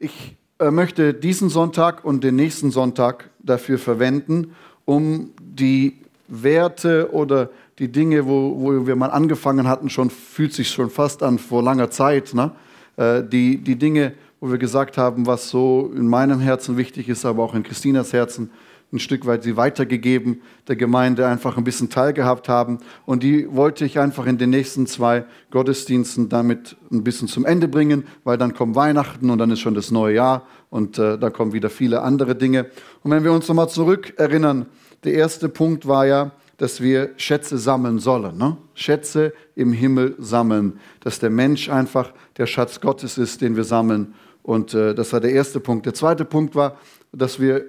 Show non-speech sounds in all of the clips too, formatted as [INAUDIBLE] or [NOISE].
Ich äh, möchte diesen Sonntag und den nächsten Sonntag dafür verwenden, um die Werte oder die Dinge, wo, wo wir mal angefangen hatten, schon fühlt sich schon fast an vor langer Zeit, ne? Äh, die, die Dinge, wo wir gesagt haben, was so in meinem Herzen wichtig ist, aber auch in Christinas Herzen, ein Stück weit sie weitergegeben, der Gemeinde einfach ein bisschen teilgehabt haben. Und die wollte ich einfach in den nächsten zwei Gottesdiensten damit ein bisschen zum Ende bringen, weil dann kommt Weihnachten und dann ist schon das neue Jahr und äh, da kommen wieder viele andere Dinge. Und wenn wir uns nochmal zurück erinnern, der erste Punkt war ja, dass wir Schätze sammeln sollen. Ne? Schätze im Himmel sammeln. Dass der Mensch einfach der Schatz Gottes ist, den wir sammeln. Und äh, das war der erste Punkt. Der zweite Punkt war, dass wir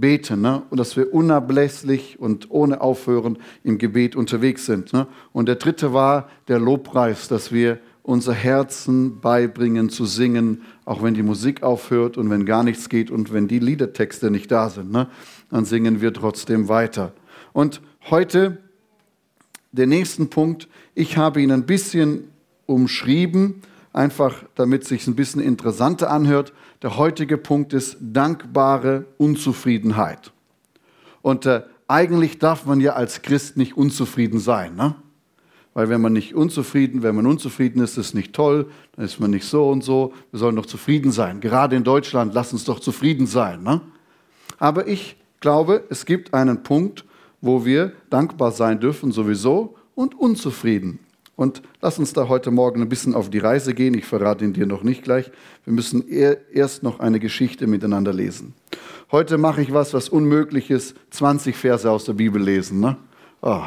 beten ne? und dass wir unablässig und ohne Aufhören im Gebet unterwegs sind. Ne? Und der dritte war der Lobpreis, dass wir unser Herzen beibringen zu singen, auch wenn die Musik aufhört und wenn gar nichts geht und wenn die Liedertexte nicht da sind, ne? dann singen wir trotzdem weiter. Und heute der nächsten Punkt, ich habe ihn ein bisschen umschrieben, einfach damit es sich ein bisschen interessanter anhört. Der heutige Punkt ist dankbare Unzufriedenheit. Und äh, eigentlich darf man ja als Christ nicht unzufrieden sein. Ne? Weil wenn man nicht unzufrieden, wenn man unzufrieden ist, ist es nicht toll, dann ist man nicht so und so. Wir sollen doch zufrieden sein. Gerade in Deutschland, lass uns doch zufrieden sein. Ne? Aber ich glaube, es gibt einen Punkt, wo wir dankbar sein dürfen sowieso und unzufrieden. Und lass uns da heute Morgen ein bisschen auf die Reise gehen. Ich verrate ihn dir noch nicht gleich. Wir müssen erst noch eine Geschichte miteinander lesen. Heute mache ich was, was unmöglich ist: 20 Verse aus der Bibel lesen. Ne? Oh,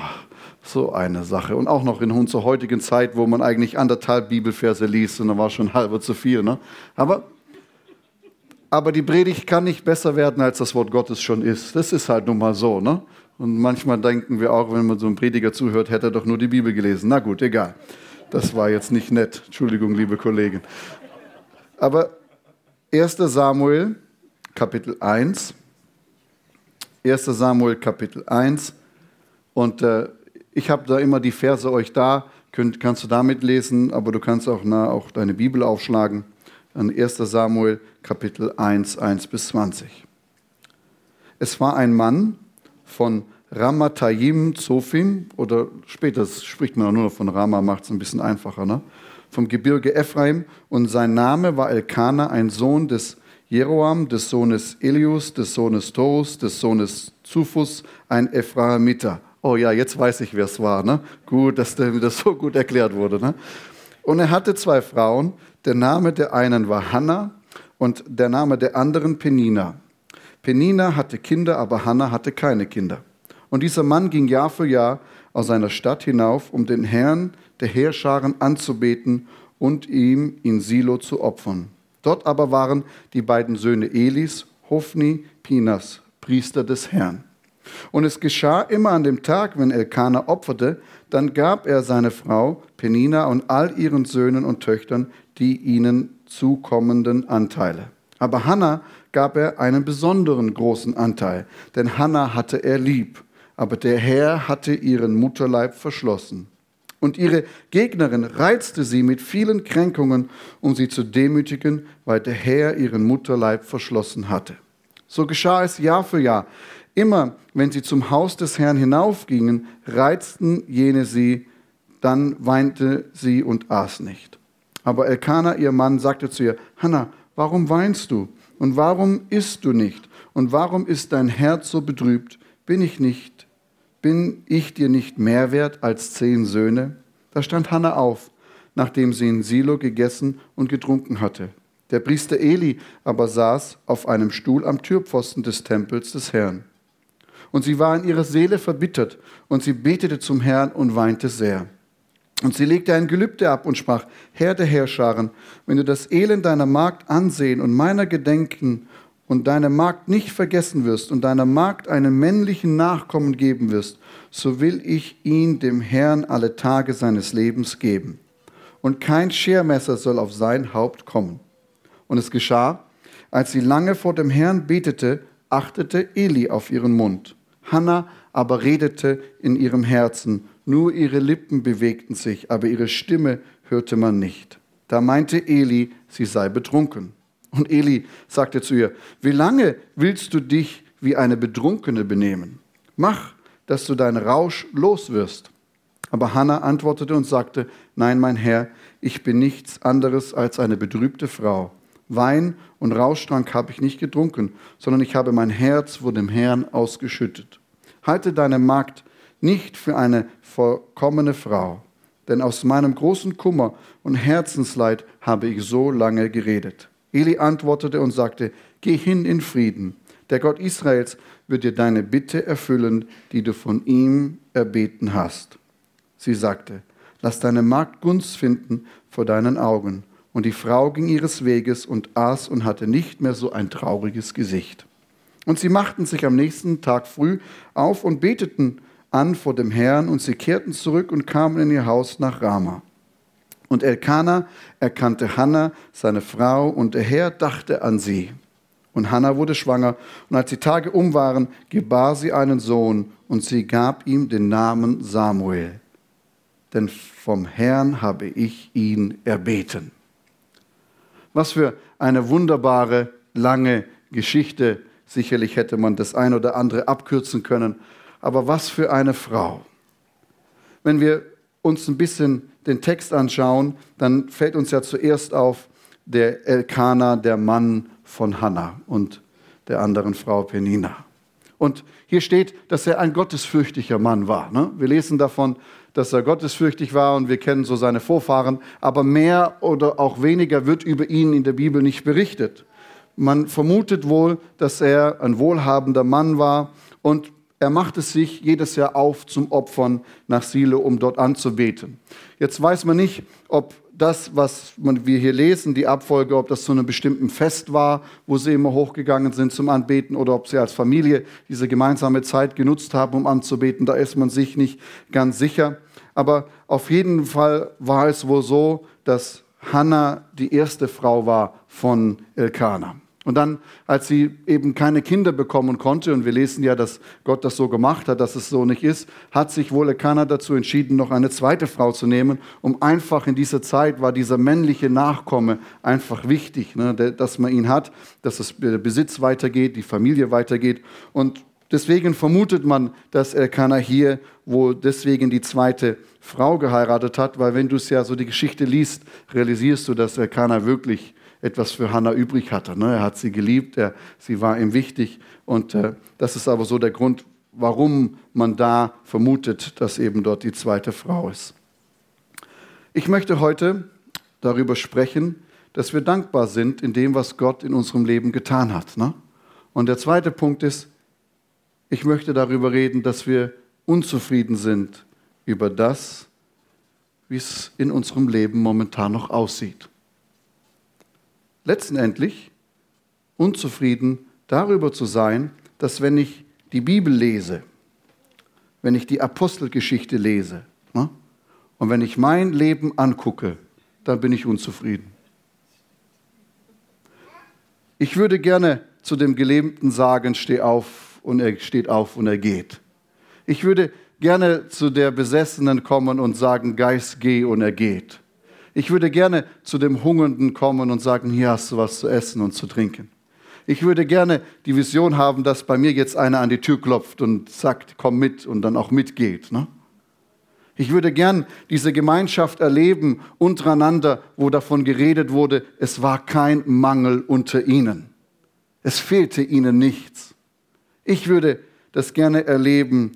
so eine Sache. Und auch noch in unserer heutigen Zeit, wo man eigentlich anderthalb Bibelverse liest und dann war schon halber zu viel. Ne? Aber, aber die Predigt kann nicht besser werden, als das Wort Gottes schon ist. Das ist halt nun mal so. Ne? Und manchmal denken wir auch, wenn man so einem Prediger zuhört, hätte er doch nur die Bibel gelesen. Na gut, egal. Das war jetzt nicht nett. Entschuldigung, liebe Kollegen. Aber 1. Samuel, Kapitel 1. 1. Samuel, Kapitel 1. Und äh, ich habe da immer die Verse euch da. Könnt, kannst du damit lesen, aber du kannst auch, na, auch deine Bibel aufschlagen. Dann 1. Samuel, Kapitel 1, 1 bis 20. Es war ein Mann, von Ramatayim Zophim, oder später spricht man nur noch von Rama, macht es ein bisschen einfacher, ne? vom Gebirge Ephraim. Und sein Name war Elkanah, ein Sohn des Jeroam, des Sohnes Elius, des Sohnes Torus, des Sohnes Zuphus, ein Ephraimiter. Oh ja, jetzt weiß ich, wer es war. Ne? Gut, dass das so gut erklärt wurde. Ne? Und er hatte zwei Frauen. Der Name der einen war Hannah und der Name der anderen Penina. Penina hatte Kinder, aber Hannah hatte keine Kinder. Und dieser Mann ging Jahr für Jahr aus seiner Stadt hinauf, um den Herrn der Heerscharen anzubeten und ihm in Silo zu opfern. Dort aber waren die beiden Söhne Elis, Hophni, Pinas, Priester des Herrn. Und es geschah immer an dem Tag, wenn Elkanah opferte, dann gab er seine Frau Penina und all ihren Söhnen und Töchtern die ihnen zukommenden Anteile. Aber Hannah gab er einen besonderen großen Anteil, denn Hannah hatte er lieb, aber der Herr hatte ihren Mutterleib verschlossen. Und ihre Gegnerin reizte sie mit vielen Kränkungen, um sie zu demütigen, weil der Herr ihren Mutterleib verschlossen hatte. So geschah es Jahr für Jahr. Immer, wenn sie zum Haus des Herrn hinaufgingen, reizten jene sie, dann weinte sie und aß nicht. Aber Elkanah, ihr Mann, sagte zu ihr, Hannah, warum weinst du? Und warum isst du nicht? Und warum ist dein Herz so betrübt? Bin ich nicht, bin ich dir nicht mehr wert als zehn Söhne? Da stand Hannah auf, nachdem sie in Silo gegessen und getrunken hatte. Der Priester Eli aber saß auf einem Stuhl am Türpfosten des Tempels des Herrn. Und sie war in ihrer Seele verbittert, und sie betete zum Herrn und weinte sehr. Und sie legte ein Gelübde ab und sprach, Herr der Herrscharen, wenn du das Elend deiner Magd ansehen und meiner gedenken und deine Magd nicht vergessen wirst und deiner Magd einen männlichen Nachkommen geben wirst, so will ich ihn dem Herrn alle Tage seines Lebens geben. Und kein Schermesser soll auf sein Haupt kommen. Und es geschah, als sie lange vor dem Herrn betete, achtete Eli auf ihren Mund. Hannah aber redete in ihrem Herzen, nur ihre Lippen bewegten sich, aber ihre Stimme hörte man nicht. Da meinte Eli, sie sei betrunken. Und Eli sagte zu ihr, wie lange willst du dich wie eine Betrunkene benehmen? Mach, dass du deinen Rausch los wirst. Aber Hannah antwortete und sagte, nein, mein Herr, ich bin nichts anderes als eine betrübte Frau. Wein und Rauschtrank habe ich nicht getrunken, sondern ich habe mein Herz vor dem Herrn ausgeschüttet. Halte deine Magd nicht für eine vollkommene Frau, denn aus meinem großen Kummer und Herzensleid habe ich so lange geredet. Eli antwortete und sagte, Geh hin in Frieden. Der Gott Israels wird dir deine Bitte erfüllen, die du von ihm erbeten hast. Sie sagte, Lass deine Magd Gunst finden vor deinen Augen. Und die Frau ging ihres Weges und aß und hatte nicht mehr so ein trauriges Gesicht. Und sie machten sich am nächsten Tag früh auf und beteten an vor dem Herrn, und sie kehrten zurück und kamen in ihr Haus nach Rama. Und Elkanah erkannte Hannah, seine Frau, und der Herr dachte an sie. Und Hannah wurde schwanger, und als die Tage um waren, gebar sie einen Sohn, und sie gab ihm den Namen Samuel. Denn vom Herrn habe ich ihn erbeten. Was für eine wunderbare, lange Geschichte. Sicherlich hätte man das ein oder andere abkürzen können. Aber was für eine Frau. Wenn wir uns ein bisschen den Text anschauen, dann fällt uns ja zuerst auf der Elkanah, der Mann von Hannah und der anderen Frau Penina. Und hier steht, dass er ein gottesfürchtiger Mann war. Ne? Wir lesen davon, dass er gottesfürchtig war und wir kennen so seine Vorfahren, aber mehr oder auch weniger wird über ihn in der Bibel nicht berichtet. Man vermutet wohl, dass er ein wohlhabender Mann war und er macht es sich jedes Jahr auf zum Opfern nach Silo, um dort anzubeten. Jetzt weiß man nicht, ob das, was wir hier lesen, die Abfolge, ob das zu einem bestimmten Fest war, wo sie immer hochgegangen sind zum Anbeten, oder ob sie als Familie diese gemeinsame Zeit genutzt haben, um anzubeten. Da ist man sich nicht ganz sicher. Aber auf jeden Fall war es wohl so, dass Hannah die erste Frau war von Elkanah. Und dann, als sie eben keine Kinder bekommen konnte, und wir lesen ja, dass Gott das so gemacht hat, dass es so nicht ist, hat sich wohl Elkanah dazu entschieden, noch eine zweite Frau zu nehmen, um einfach in dieser Zeit war dieser männliche Nachkomme einfach wichtig, ne, dass man ihn hat, dass das, der Besitz weitergeht, die Familie weitergeht. Und deswegen vermutet man, dass Elkanah hier wohl deswegen die zweite Frau geheiratet hat, weil wenn du es ja so die Geschichte liest, realisierst du, dass Elkanah wirklich etwas für Hannah übrig hatte. Ne? Er hat sie geliebt, er, sie war ihm wichtig. Und äh, das ist aber so der Grund, warum man da vermutet, dass eben dort die zweite Frau ist. Ich möchte heute darüber sprechen, dass wir dankbar sind in dem, was Gott in unserem Leben getan hat. Ne? Und der zweite Punkt ist, ich möchte darüber reden, dass wir unzufrieden sind über das, wie es in unserem Leben momentan noch aussieht letztendlich unzufrieden darüber zu sein, dass wenn ich die Bibel lese, wenn ich die Apostelgeschichte lese ne, und wenn ich mein Leben angucke, dann bin ich unzufrieden. Ich würde gerne zu dem Gelähmten sagen, steh auf und er steht auf und er geht. Ich würde gerne zu der Besessenen kommen und sagen, Geist, geh und er geht. Ich würde gerne zu dem Hungernden kommen und sagen, hier hast du was zu essen und zu trinken. Ich würde gerne die Vision haben, dass bei mir jetzt einer an die Tür klopft und sagt, komm mit und dann auch mitgeht. Ne? Ich würde gern diese Gemeinschaft erleben untereinander, wo davon geredet wurde, es war kein Mangel unter ihnen. Es fehlte ihnen nichts. Ich würde das gerne erleben,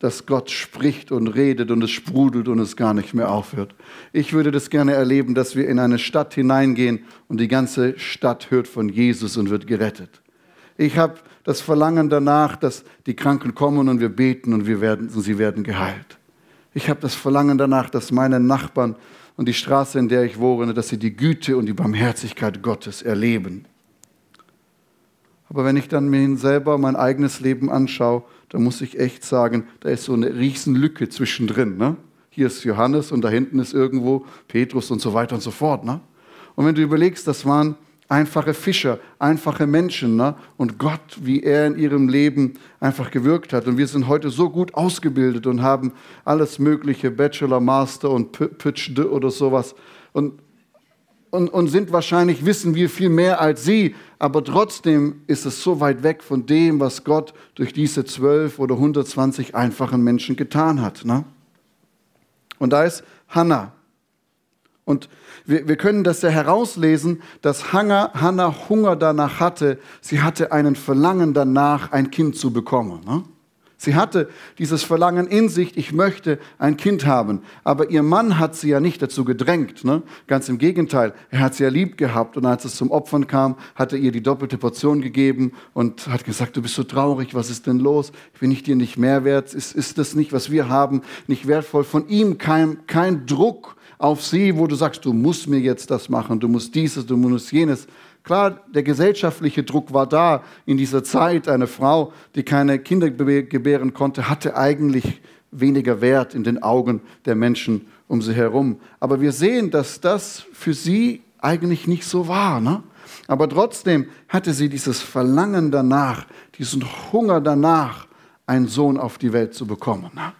dass Gott spricht und redet und es sprudelt und es gar nicht mehr aufhört. Ich würde das gerne erleben, dass wir in eine Stadt hineingehen und die ganze Stadt hört von Jesus und wird gerettet. Ich habe das Verlangen danach, dass die Kranken kommen und wir beten und, wir werden, und sie werden geheilt. Ich habe das Verlangen danach, dass meine Nachbarn und die Straße, in der ich wohne, dass sie die Güte und die Barmherzigkeit Gottes erleben. Aber wenn ich dann mir selber mein eigenes Leben anschaue, da muss ich echt sagen, da ist so eine Riesenlücke zwischendrin. Ne? Hier ist Johannes und da hinten ist irgendwo Petrus und so weiter und so fort. Ne? Und wenn du überlegst, das waren einfache Fischer, einfache Menschen ne? und Gott, wie er in ihrem Leben einfach gewirkt hat. Und wir sind heute so gut ausgebildet und haben alles mögliche, Bachelor, Master und Pitch oder sowas. Und und, und sind wahrscheinlich, wissen wir viel mehr als sie, aber trotzdem ist es so weit weg von dem, was Gott durch diese zwölf oder 120 einfachen Menschen getan hat. Ne? Und da ist Hannah. Und wir, wir können das ja herauslesen, dass Hannah, Hannah Hunger danach hatte. Sie hatte einen Verlangen danach, ein Kind zu bekommen. Ne? Sie hatte dieses Verlangen in sich, ich möchte ein Kind haben. Aber ihr Mann hat sie ja nicht dazu gedrängt. Ne? Ganz im Gegenteil, er hat sie ja lieb gehabt. Und als es zum Opfern kam, hat er ihr die doppelte Portion gegeben und hat gesagt, du bist so traurig, was ist denn los? Bin ich dir nicht mehr wert? Ist, ist das nicht, was wir haben, nicht wertvoll? Von ihm kein, kein Druck auf sie, wo du sagst, du musst mir jetzt das machen, du musst dieses, du musst jenes. Klar, der gesellschaftliche Druck war da in dieser Zeit. Eine Frau, die keine Kinder gebären konnte, hatte eigentlich weniger Wert in den Augen der Menschen um sie herum. Aber wir sehen, dass das für sie eigentlich nicht so war. Ne? Aber trotzdem hatte sie dieses Verlangen danach, diesen Hunger danach, einen Sohn auf die Welt zu bekommen. Ne?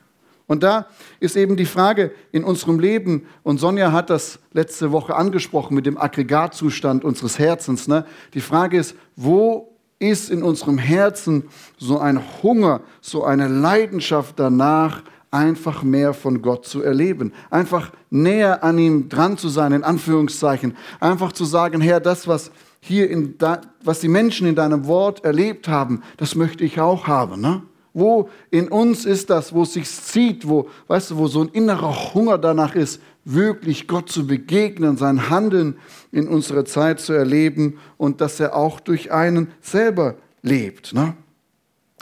Und da ist eben die Frage in unserem Leben, und Sonja hat das letzte Woche angesprochen mit dem Aggregatzustand unseres Herzens. Ne? Die Frage ist, wo ist in unserem Herzen so ein Hunger, so eine Leidenschaft danach, einfach mehr von Gott zu erleben, einfach näher an ihm dran zu sein, in Anführungszeichen, einfach zu sagen, Herr, das, was hier in da, was die Menschen in deinem Wort erlebt haben, das möchte ich auch haben. Ne? Wo in uns ist das, wo es sich zieht, wo, weißt du, wo so ein innerer Hunger danach ist, wirklich Gott zu begegnen, sein Handeln in unserer Zeit zu erleben und dass er auch durch einen selber lebt. Ne?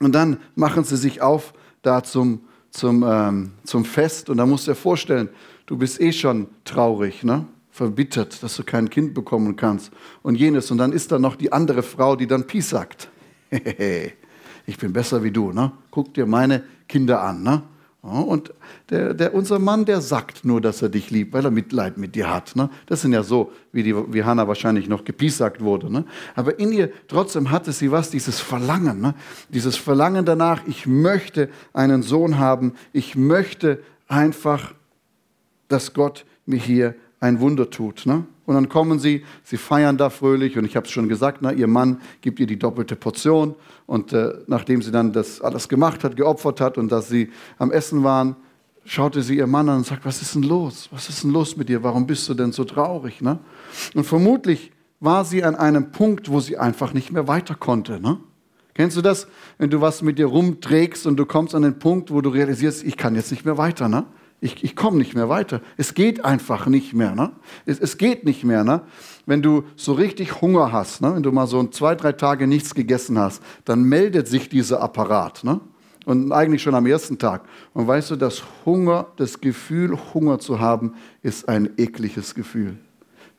Und dann machen sie sich auf da zum, zum, ähm, zum Fest und da musst du dir vorstellen, du bist eh schon traurig, ne? verbittert, dass du kein Kind bekommen kannst und jenes. Und dann ist da noch die andere Frau, die dann Peace sagt. [LAUGHS] ich bin besser wie du. Ne? Guck dir meine Kinder an. Ne? Und der, der, unser Mann, der sagt nur, dass er dich liebt, weil er Mitleid mit dir hat. Ne? Das sind ja so, wie, die, wie Hannah wahrscheinlich noch gepiesackt wurde. Ne? Aber in ihr trotzdem hatte sie was, dieses Verlangen. Ne? Dieses Verlangen danach, ich möchte einen Sohn haben. Ich möchte einfach, dass Gott mir hier ein Wunder tut. Ne? Und dann kommen sie, sie feiern da fröhlich und ich habe es schon gesagt, na, ihr Mann gibt ihr die doppelte Portion und äh, nachdem sie dann das alles gemacht hat, geopfert hat und dass sie am Essen waren, schaute sie ihr Mann an und sagt, was ist denn los? Was ist denn los mit dir? Warum bist du denn so traurig? Ne? Und vermutlich war sie an einem Punkt, wo sie einfach nicht mehr weiter konnte. Ne? Kennst du das, wenn du was mit dir rumträgst und du kommst an den Punkt, wo du realisierst, ich kann jetzt nicht mehr weiter. Ne? Ich, ich komme nicht mehr weiter. Es geht einfach nicht mehr. Ne? Es, es geht nicht mehr. Ne? Wenn du so richtig Hunger hast, ne? wenn du mal so zwei, drei Tage nichts gegessen hast, dann meldet sich dieser Apparat. Ne? Und eigentlich schon am ersten Tag. Und weißt du, das Hunger, das Gefühl, Hunger zu haben, ist ein ekliges Gefühl.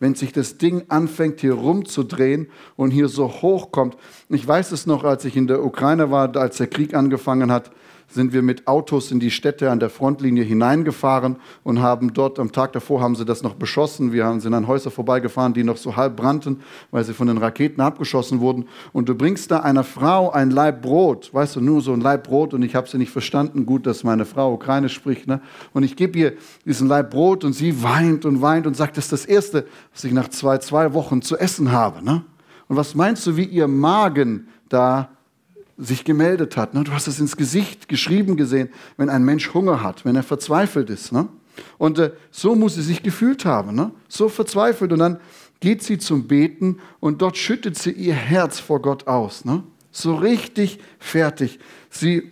Wenn sich das Ding anfängt, hier rumzudrehen und hier so hochkommt. Ich weiß es noch, als ich in der Ukraine war, als der Krieg angefangen hat sind wir mit Autos in die Städte an der Frontlinie hineingefahren und haben dort, am Tag davor haben sie das noch beschossen. Wir sind an Häuser vorbeigefahren, die noch so halb brannten, weil sie von den Raketen abgeschossen wurden. Und du bringst da einer Frau ein Laib Brot, weißt du, nur so ein Laib Brot und ich habe sie nicht verstanden. Gut, dass meine Frau Ukraine spricht. Ne? Und ich gebe ihr diesen Laib Brot und sie weint und weint und sagt, das ist das Erste, was ich nach zwei, zwei Wochen zu essen habe. Ne? Und was meinst du, wie ihr Magen da sich gemeldet hat. Ne? Du hast es ins Gesicht geschrieben gesehen, wenn ein Mensch Hunger hat, wenn er verzweifelt ist. Ne? Und äh, so muss sie sich gefühlt haben, ne? so verzweifelt. Und dann geht sie zum Beten und dort schüttet sie ihr Herz vor Gott aus. So richtig fertig. Sie,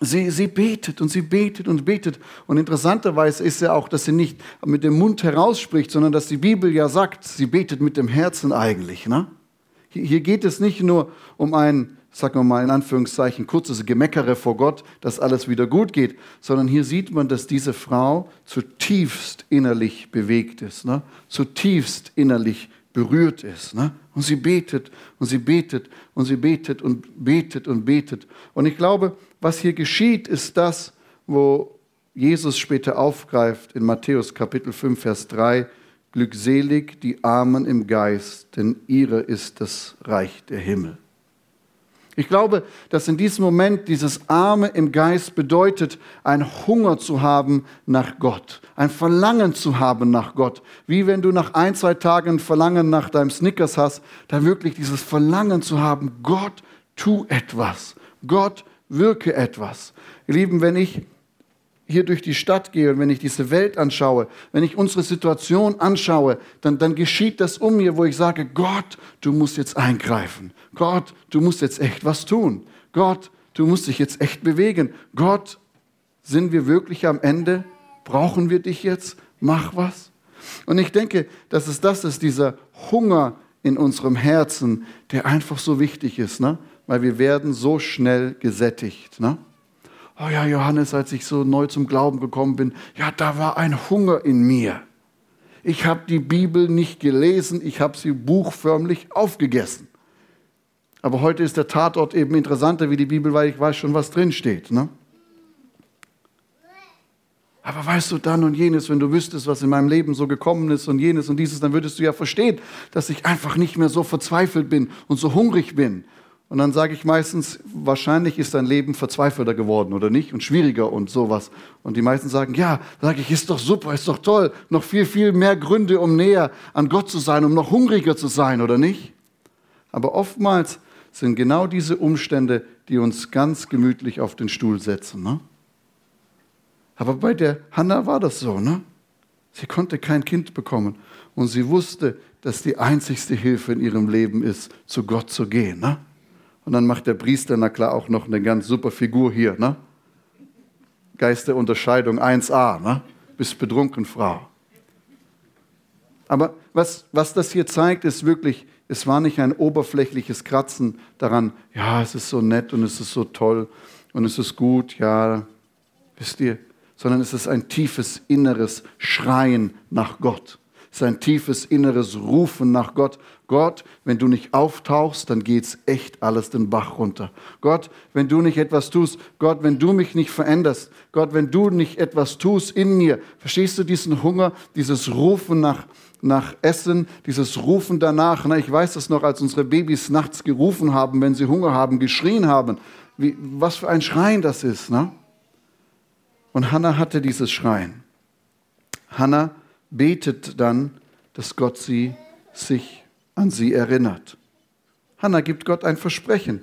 sie, sie betet und sie betet und betet. Und interessanterweise ist ja auch, dass sie nicht mit dem Mund herausspricht, sondern dass die Bibel ja sagt, sie betet mit dem Herzen eigentlich. Hier geht es nicht nur um ein sagen wir mal in Anführungszeichen, kurzes Gemeckere vor Gott, dass alles wieder gut geht, sondern hier sieht man, dass diese Frau zutiefst innerlich bewegt ist, ne? zutiefst innerlich berührt ist. Ne? Und sie betet und sie betet und sie betet und betet und betet. Und ich glaube, was hier geschieht, ist das, wo Jesus später aufgreift in Matthäus Kapitel 5, Vers 3. Glückselig die Armen im Geist, denn ihre ist das Reich der Himmel. Ich glaube, dass in diesem Moment dieses Arme im Geist bedeutet, ein Hunger zu haben nach Gott, ein Verlangen zu haben nach Gott. Wie wenn du nach ein, zwei Tagen ein Verlangen nach deinem Snickers hast, da wirklich dieses Verlangen zu haben, Gott, tu etwas. Gott, wirke etwas. Ihr Lieben, wenn ich hier durch die Stadt gehe und wenn ich diese Welt anschaue, wenn ich unsere Situation anschaue, dann, dann geschieht das um mir, wo ich sage, Gott, du musst jetzt eingreifen. Gott, du musst jetzt echt was tun. Gott, du musst dich jetzt echt bewegen. Gott, sind wir wirklich am Ende? Brauchen wir dich jetzt? Mach was. Und ich denke, dass es das ist, dieser Hunger in unserem Herzen, der einfach so wichtig ist, ne? weil wir werden so schnell gesättigt. Ne? Oh ja, Johannes, als ich so neu zum Glauben gekommen bin, ja, da war ein Hunger in mir. Ich habe die Bibel nicht gelesen, ich habe sie buchförmlich aufgegessen. Aber heute ist der Tatort eben interessanter wie die Bibel, weil ich weiß schon, was drinsteht. Ne? Aber weißt du dann und jenes, wenn du wüsstest, was in meinem Leben so gekommen ist und jenes und dieses, dann würdest du ja verstehen, dass ich einfach nicht mehr so verzweifelt bin und so hungrig bin und dann sage ich meistens, wahrscheinlich ist dein Leben verzweifelter geworden oder nicht und schwieriger und sowas. Und die meisten sagen, ja, sage ich, ist doch super, ist doch toll, noch viel, viel mehr Gründe, um näher an Gott zu sein, um noch hungriger zu sein oder nicht. Aber oftmals sind genau diese Umstände, die uns ganz gemütlich auf den Stuhl setzen. Ne? Aber bei der Hannah war das so. Ne? Sie konnte kein Kind bekommen und sie wusste, dass die einzigste Hilfe in ihrem Leben ist, zu Gott zu gehen. Ne? Und dann macht der Priester, na klar, auch noch eine ganz super Figur hier. Ne? Geist der Unterscheidung 1a, ne? bis betrunken Frau. Aber was, was das hier zeigt, ist wirklich, es war nicht ein oberflächliches Kratzen daran, ja, es ist so nett und es ist so toll und es ist gut, ja, wisst ihr, sondern es ist ein tiefes inneres Schreien nach Gott sein tiefes inneres Rufen nach Gott. Gott, wenn du nicht auftauchst, dann geht's echt alles den Bach runter. Gott, wenn du nicht etwas tust, Gott, wenn du mich nicht veränderst, Gott, wenn du nicht etwas tust in mir, verstehst du diesen Hunger, dieses Rufen nach, nach Essen, dieses Rufen danach. Na, ich weiß das noch, als unsere Babys nachts gerufen haben, wenn sie Hunger haben, geschrien haben. Wie, was für ein Schreien das ist. Ne? Und Hannah hatte dieses Schreien. Hannah betet dann, dass Gott sie sich an sie erinnert. Hannah gibt Gott ein Versprechen,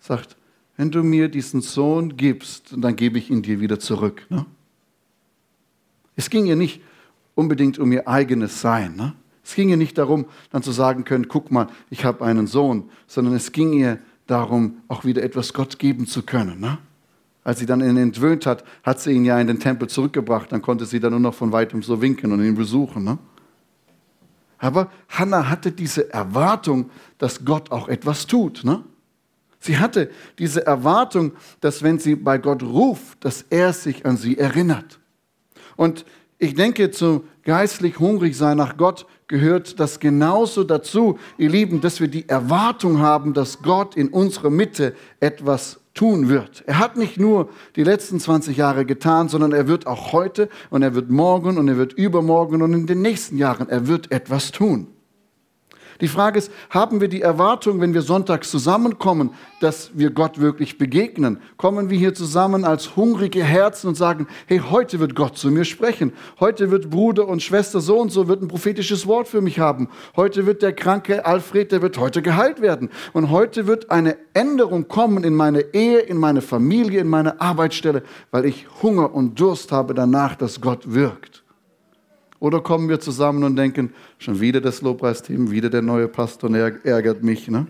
sagt, wenn du mir diesen Sohn gibst, dann gebe ich ihn dir wieder zurück. Ne? Es ging ihr nicht unbedingt um ihr eigenes Sein. Ne? Es ging ihr nicht darum, dann zu sagen können, guck mal, ich habe einen Sohn, sondern es ging ihr darum, auch wieder etwas Gott geben zu können. Ne? Als sie dann ihn entwöhnt hat, hat sie ihn ja in den Tempel zurückgebracht. Dann konnte sie dann nur noch von weitem so winken und ihn besuchen. Ne? Aber Hannah hatte diese Erwartung, dass Gott auch etwas tut. Ne? Sie hatte diese Erwartung, dass wenn sie bei Gott ruft, dass er sich an sie erinnert. Und ich denke, zu geistlich hungrig sein nach Gott gehört das genauso dazu, ihr Lieben, dass wir die Erwartung haben, dass Gott in unserer Mitte etwas tun wird. Er hat nicht nur die letzten 20 Jahre getan, sondern er wird auch heute und er wird morgen und er wird übermorgen und in den nächsten Jahren, er wird etwas tun. Die Frage ist, haben wir die Erwartung, wenn wir sonntags zusammenkommen, dass wir Gott wirklich begegnen? Kommen wir hier zusammen als hungrige Herzen und sagen, hey, heute wird Gott zu mir sprechen. Heute wird Bruder und Schwester so und so wird ein prophetisches Wort für mich haben. Heute wird der kranke Alfred, der wird heute geheilt werden. Und heute wird eine Änderung kommen in meine Ehe, in meine Familie, in meine Arbeitsstelle, weil ich Hunger und Durst habe danach, dass Gott wirkt. Oder kommen wir zusammen und denken, schon wieder das Lobpreisteam, wieder der neue Pastor ärgert mich. Ne?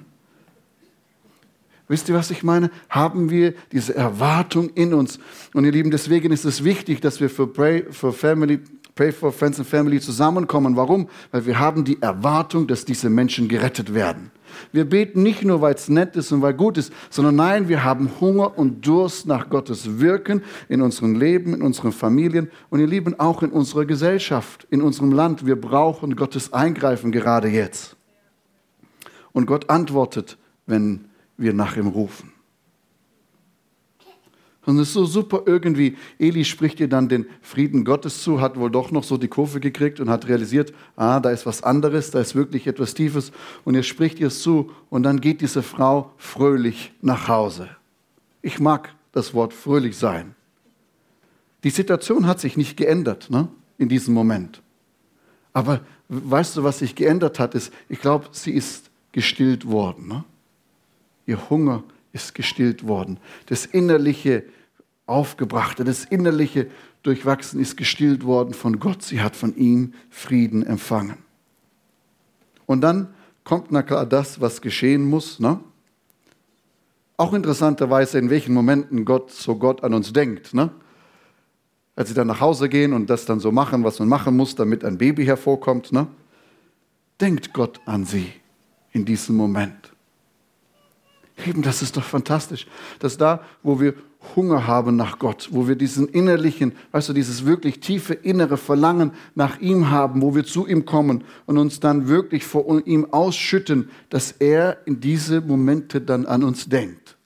Wisst ihr, was ich meine? Haben wir diese Erwartung in uns? Und ihr Lieben, deswegen ist es wichtig, dass wir für Pray for Family, Pray for Friends and Family zusammenkommen. Warum? Weil wir haben die Erwartung, dass diese Menschen gerettet werden. Wir beten nicht nur, weil es nett ist und weil gut ist, sondern nein, wir haben Hunger und Durst nach Gottes Wirken in unserem Leben, in unseren Familien und ihr Lieben auch in unserer Gesellschaft, in unserem Land. Wir brauchen Gottes Eingreifen gerade jetzt. Und Gott antwortet, wenn wir nach ihm rufen. Und es ist so super irgendwie. Eli spricht ihr dann den Frieden Gottes zu, hat wohl doch noch so die Kurve gekriegt und hat realisiert, ah, da ist was anderes, da ist wirklich etwas Tiefes. Und er spricht ihr es zu und dann geht diese Frau fröhlich nach Hause. Ich mag das Wort fröhlich sein. Die Situation hat sich nicht geändert ne, in diesem Moment. Aber weißt du, was sich geändert hat, ist, ich glaube, sie ist gestillt worden. Ne? Ihr Hunger ist gestillt worden. Das innerliche Aufgebrachte, das innerliche Durchwachsen ist gestillt worden von Gott. Sie hat von ihm Frieden empfangen. Und dann kommt na klar das, was geschehen muss. Ne? Auch interessanterweise, in welchen Momenten Gott so Gott an uns denkt. Ne? Als sie dann nach Hause gehen und das dann so machen, was man machen muss, damit ein Baby hervorkommt, ne? denkt Gott an sie in diesem Moment. Eben, das ist doch fantastisch, dass da, wo wir Hunger haben nach Gott, wo wir diesen innerlichen, weißt du, dieses wirklich tiefe innere Verlangen nach ihm haben, wo wir zu ihm kommen und uns dann wirklich vor ihm ausschütten, dass er in diese Momente dann an uns denkt.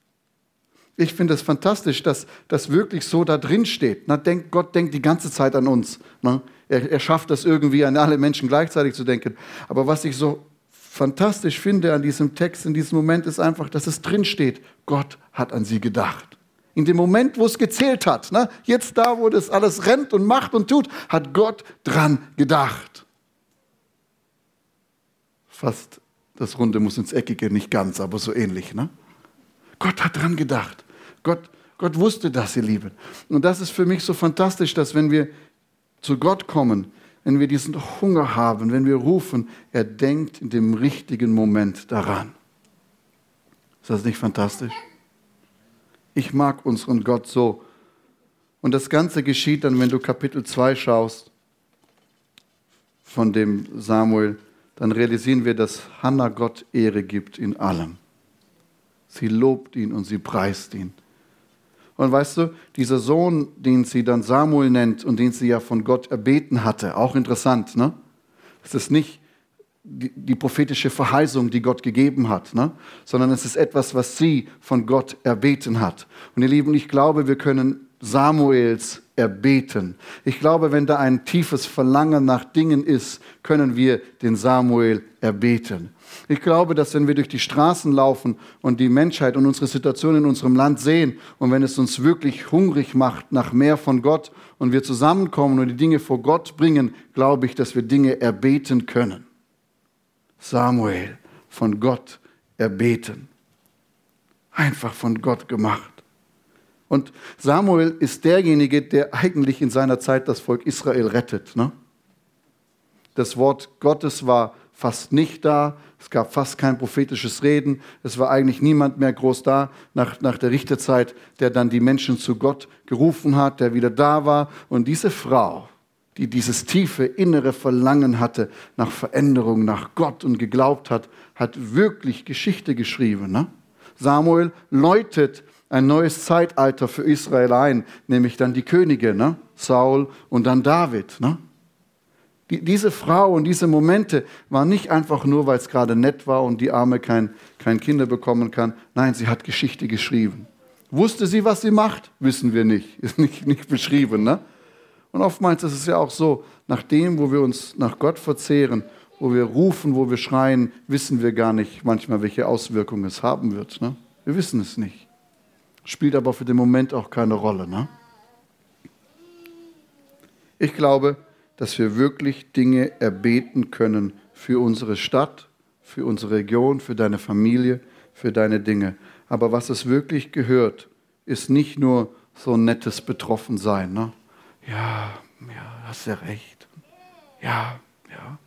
Ich finde es fantastisch, dass das wirklich so da drin steht. Na, denkt, Gott denkt die ganze Zeit an uns. Na, er, er schafft das irgendwie an alle Menschen gleichzeitig zu denken. Aber was ich so fantastisch finde an diesem Text in diesem Moment ist einfach, dass es drin steht, Gott hat an sie gedacht. In dem Moment, wo es gezählt hat, ne? jetzt da, wo das alles rennt und macht und tut, hat Gott dran gedacht. Fast das Runde muss ins Eckige, nicht ganz, aber so ähnlich. Ne? Gott hat dran gedacht. Gott, Gott wusste das, ihr Lieben. Und das ist für mich so fantastisch, dass wenn wir zu Gott kommen, wenn wir diesen Hunger haben, wenn wir rufen, er denkt in dem richtigen Moment daran. Ist das nicht fantastisch? Ich mag unseren Gott so. Und das Ganze geschieht dann, wenn du Kapitel 2 schaust von dem Samuel, dann realisieren wir, dass Hannah Gott Ehre gibt in allem. Sie lobt ihn und sie preist ihn. Und weißt du, dieser Sohn, den sie dann Samuel nennt und den sie ja von Gott erbeten hatte, auch interessant, ne? Es ist nicht die, die prophetische Verheißung, die Gott gegeben hat, ne? sondern es ist etwas, was sie von Gott erbeten hat. Und ihr Lieben, ich glaube, wir können Samuels erbeten. Ich glaube, wenn da ein tiefes Verlangen nach Dingen ist, können wir den Samuel erbeten. Ich glaube, dass wenn wir durch die Straßen laufen und die Menschheit und unsere Situation in unserem Land sehen und wenn es uns wirklich hungrig macht nach mehr von Gott und wir zusammenkommen und die Dinge vor Gott bringen, glaube ich, dass wir Dinge erbeten können. Samuel von Gott erbeten. Einfach von Gott gemacht. Und Samuel ist derjenige, der eigentlich in seiner Zeit das Volk Israel rettet. Ne? Das Wort Gottes war fast nicht da. Es gab fast kein prophetisches Reden. Es war eigentlich niemand mehr groß da nach, nach der Richterzeit, der dann die Menschen zu Gott gerufen hat, der wieder da war. Und diese Frau, die dieses tiefe innere Verlangen hatte nach Veränderung, nach Gott und geglaubt hat, hat wirklich Geschichte geschrieben. Ne? Samuel läutet ein neues Zeitalter für Israel ein, nämlich dann die Könige, ne? Saul und dann David. Ne? Die, diese Frau und diese Momente waren nicht einfach nur, weil es gerade nett war und die Arme kein, kein Kinder bekommen kann. Nein, sie hat Geschichte geschrieben. Wusste sie, was sie macht? Wissen wir nicht. [LAUGHS] Ist nicht, nicht beschrieben. Ne? Und oftmals ist es ja auch so, nach dem, wo wir uns nach Gott verzehren, wo wir rufen, wo wir schreien, wissen wir gar nicht manchmal, welche Auswirkungen es haben wird. Ne? Wir wissen es nicht. Spielt aber für den Moment auch keine Rolle. Ne? Ich glaube, dass wir wirklich Dinge erbeten können für unsere Stadt, für unsere Region, für deine Familie, für deine Dinge. Aber was es wirklich gehört, ist nicht nur so ein nettes Betroffensein. Ne? Ja, ja, hast ja recht. Ja, ja.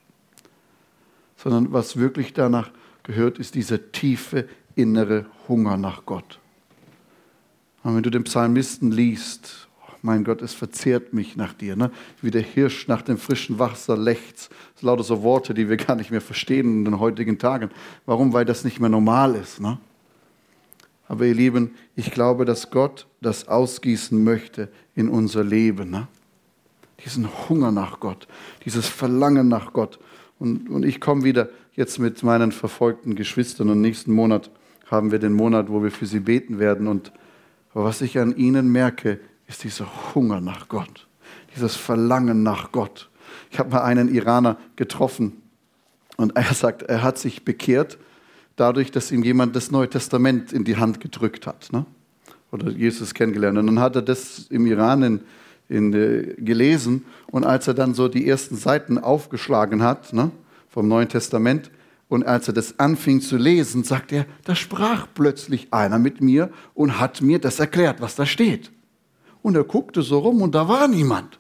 Sondern was wirklich danach gehört, ist dieser tiefe innere Hunger nach Gott. Und wenn du den Psalmisten liest, mein Gott, es verzehrt mich nach dir. Ne? Wie der Hirsch nach dem frischen Wasser lechzt. Das sind lauter so Worte, die wir gar nicht mehr verstehen in den heutigen Tagen. Warum? Weil das nicht mehr normal ist. Ne? Aber ihr Lieben, ich glaube, dass Gott das ausgießen möchte in unser Leben. Ne? Diesen Hunger nach Gott, dieses Verlangen nach Gott. Und, und ich komme wieder jetzt mit meinen verfolgten Geschwistern und nächsten Monat haben wir den Monat, wo wir für sie beten werden. Und was ich an ihnen merke, ist dieser Hunger nach Gott, dieses Verlangen nach Gott. Ich habe mal einen Iraner getroffen und er sagt, er hat sich bekehrt dadurch, dass ihm jemand das Neue Testament in die Hand gedrückt hat. Ne? Oder Jesus kennengelernt. Und dann hat er das im Iran in, in, äh, gelesen. Und als er dann so die ersten Seiten aufgeschlagen hat ne, vom Neuen Testament, und als er das anfing zu lesen, sagt er, da sprach plötzlich einer mit mir und hat mir das erklärt, was da steht. Und er guckte so rum und da war niemand.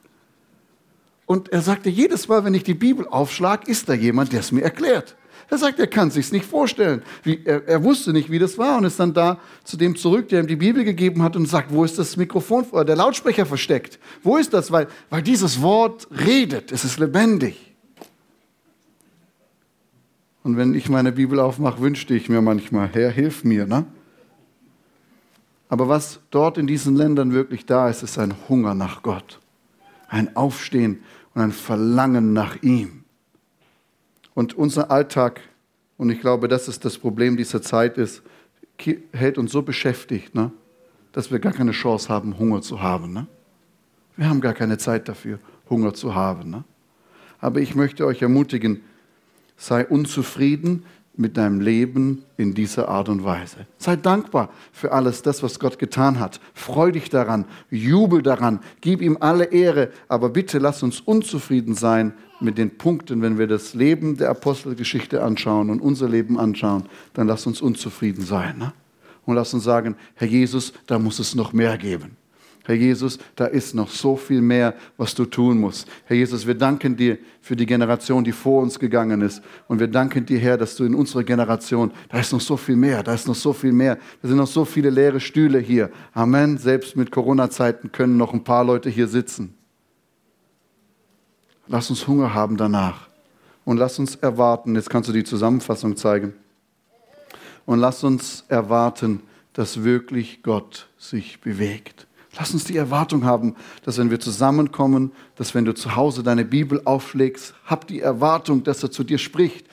Und er sagte, jedes Mal, wenn ich die Bibel aufschlage, ist da jemand, der es mir erklärt. Er sagt, er kann sich nicht vorstellen. Wie, er, er, wusste nicht, wie das war und ist dann da zu dem zurück, der ihm die Bibel gegeben hat und sagt, wo ist das Mikrofon, äh, der Lautsprecher versteckt? Wo ist das? Weil, weil dieses Wort redet, es ist lebendig. Und wenn ich meine Bibel aufmache, wünschte ich mir manchmal, Herr, hilf mir. Ne? Aber was dort in diesen Ländern wirklich da ist, ist ein Hunger nach Gott, ein Aufstehen und ein Verlangen nach ihm. Und unser Alltag, und ich glaube, das ist das Problem dieser Zeit, ist, hält uns so beschäftigt, ne, dass wir gar keine Chance haben, Hunger zu haben. Ne? Wir haben gar keine Zeit dafür, Hunger zu haben. Ne? Aber ich möchte euch ermutigen, sei unzufrieden, mit deinem Leben in dieser Art und Weise. Sei dankbar für alles das, was Gott getan hat. Freu dich daran, jubel daran, gib ihm alle Ehre, aber bitte lass uns unzufrieden sein mit den Punkten, wenn wir das Leben der Apostelgeschichte anschauen und unser Leben anschauen, dann lass uns unzufrieden sein. Ne? Und lass uns sagen, Herr Jesus, da muss es noch mehr geben. Herr Jesus, da ist noch so viel mehr, was du tun musst. Herr Jesus, wir danken dir für die Generation, die vor uns gegangen ist. Und wir danken dir, Herr, dass du in unserer Generation, da ist noch so viel mehr, da ist noch so viel mehr. Da sind noch so viele leere Stühle hier. Amen. Selbst mit Corona-Zeiten können noch ein paar Leute hier sitzen. Lass uns Hunger haben danach. Und lass uns erwarten, jetzt kannst du die Zusammenfassung zeigen. Und lass uns erwarten, dass wirklich Gott sich bewegt. Lass uns die Erwartung haben, dass wenn wir zusammenkommen, dass wenn du zu Hause deine Bibel aufschlägst, hab die Erwartung, dass er zu dir spricht.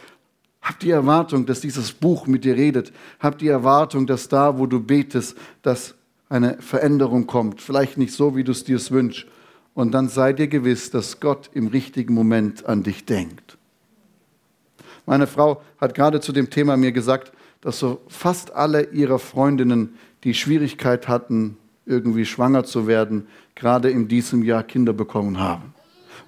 Hab die Erwartung, dass dieses Buch mit dir redet. Hab die Erwartung, dass da, wo du betest, dass eine Veränderung kommt. Vielleicht nicht so, wie du es dir wünschst. Und dann sei dir gewiss, dass Gott im richtigen Moment an dich denkt. Meine Frau hat gerade zu dem Thema mir gesagt, dass so fast alle ihrer Freundinnen, die Schwierigkeit hatten, irgendwie schwanger zu werden, gerade in diesem Jahr Kinder bekommen haben.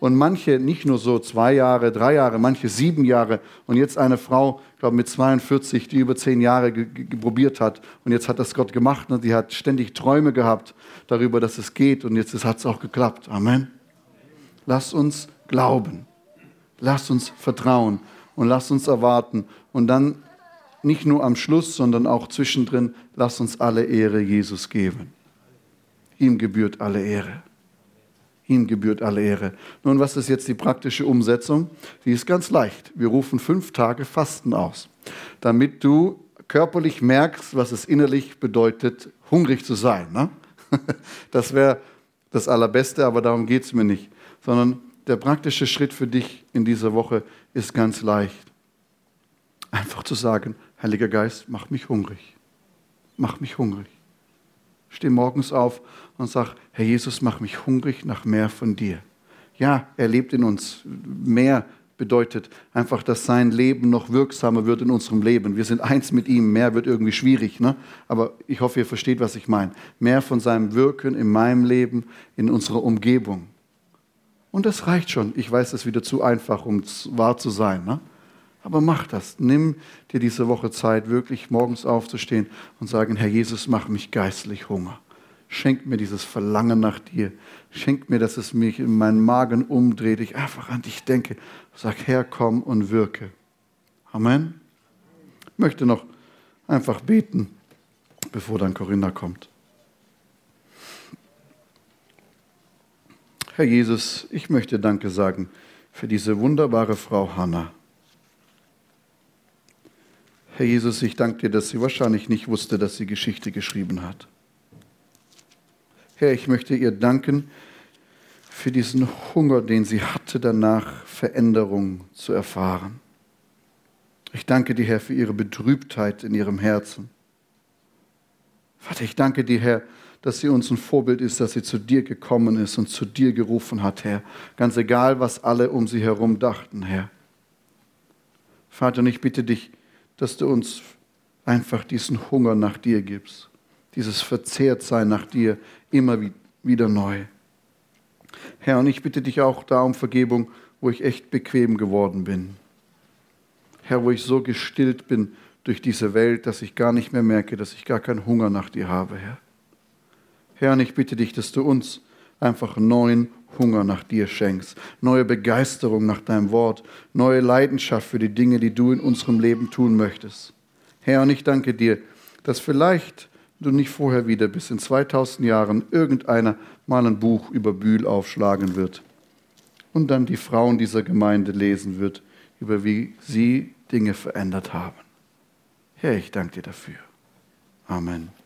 Und manche nicht nur so zwei Jahre, drei Jahre, manche sieben Jahre. Und jetzt eine Frau, glaube mit 42, die über zehn Jahre probiert hat. Und jetzt hat das Gott gemacht und die hat ständig Träume gehabt darüber, dass es geht. Und jetzt hat es auch geklappt. Amen. Lass uns glauben. Lass uns vertrauen und lass uns erwarten. Und dann nicht nur am Schluss, sondern auch zwischendrin, lass uns alle Ehre Jesus geben. Ihm gebührt alle Ehre. Ihm gebührt alle Ehre. Nun, was ist jetzt die praktische Umsetzung? Die ist ganz leicht. Wir rufen fünf Tage Fasten aus, damit du körperlich merkst, was es innerlich bedeutet, hungrig zu sein. Ne? [LAUGHS] Das wäre das Allerbeste, aber darum geht es mir nicht. Sondern der praktische Schritt für dich in dieser Woche ist ganz leicht. Einfach zu sagen, Heiliger Geist, mach mich hungrig. Mach mich hungrig. Steh morgens auf und sag, Herr Jesus, mach mich hungrig nach mehr von dir. Ja, er lebt in uns. Mehr bedeutet einfach, dass sein Leben noch wirksamer wird in unserem Leben. Wir sind eins mit ihm. Mehr wird irgendwie schwierig, ne? aber ich hoffe, ihr versteht, was ich meine. Mehr von seinem Wirken in meinem Leben, in unserer Umgebung. Und das reicht schon. Ich weiß, das ist wieder zu einfach, um wahr zu sein. Ne? Aber mach das. Nimm dir diese Woche Zeit, wirklich morgens aufzustehen und sagen, Herr Jesus, mach mich geistlich Hunger. Schenk mir dieses Verlangen nach dir. Schenk mir, dass es mich in meinen Magen umdreht. Ich einfach an dich denke. Sag, Herr, komm und wirke. Amen. Ich möchte noch einfach beten, bevor dann Corinna kommt. Herr Jesus, ich möchte Danke sagen für diese wunderbare Frau Hannah. Herr Jesus, ich danke dir, dass sie wahrscheinlich nicht wusste, dass sie Geschichte geschrieben hat. Herr, ich möchte ihr danken für diesen Hunger, den sie hatte, danach Veränderung zu erfahren. Ich danke dir, Herr, für ihre Betrübtheit in ihrem Herzen. Vater, ich danke dir, Herr, dass sie uns ein Vorbild ist, dass sie zu dir gekommen ist und zu dir gerufen hat, Herr. Ganz egal, was alle um sie herum dachten, Herr. Vater, und ich bitte dich, dass du uns einfach diesen Hunger nach dir gibst, dieses Verzehrtsein nach dir immer wieder neu. Herr, und ich bitte dich auch da um Vergebung, wo ich echt bequem geworden bin. Herr, wo ich so gestillt bin durch diese Welt, dass ich gar nicht mehr merke, dass ich gar keinen Hunger nach dir habe, Herr. Herr, und ich bitte dich, dass du uns einfach neuen Hunger nach dir schenkst, neue Begeisterung nach deinem Wort, neue Leidenschaft für die Dinge, die du in unserem Leben tun möchtest. Herr, und ich danke dir, dass vielleicht du nicht vorher wieder bis in 2000 Jahren irgendeiner mal ein Buch über Bühl aufschlagen wird und dann die Frauen dieser Gemeinde lesen wird, über wie sie Dinge verändert haben. Herr, ich danke dir dafür. Amen.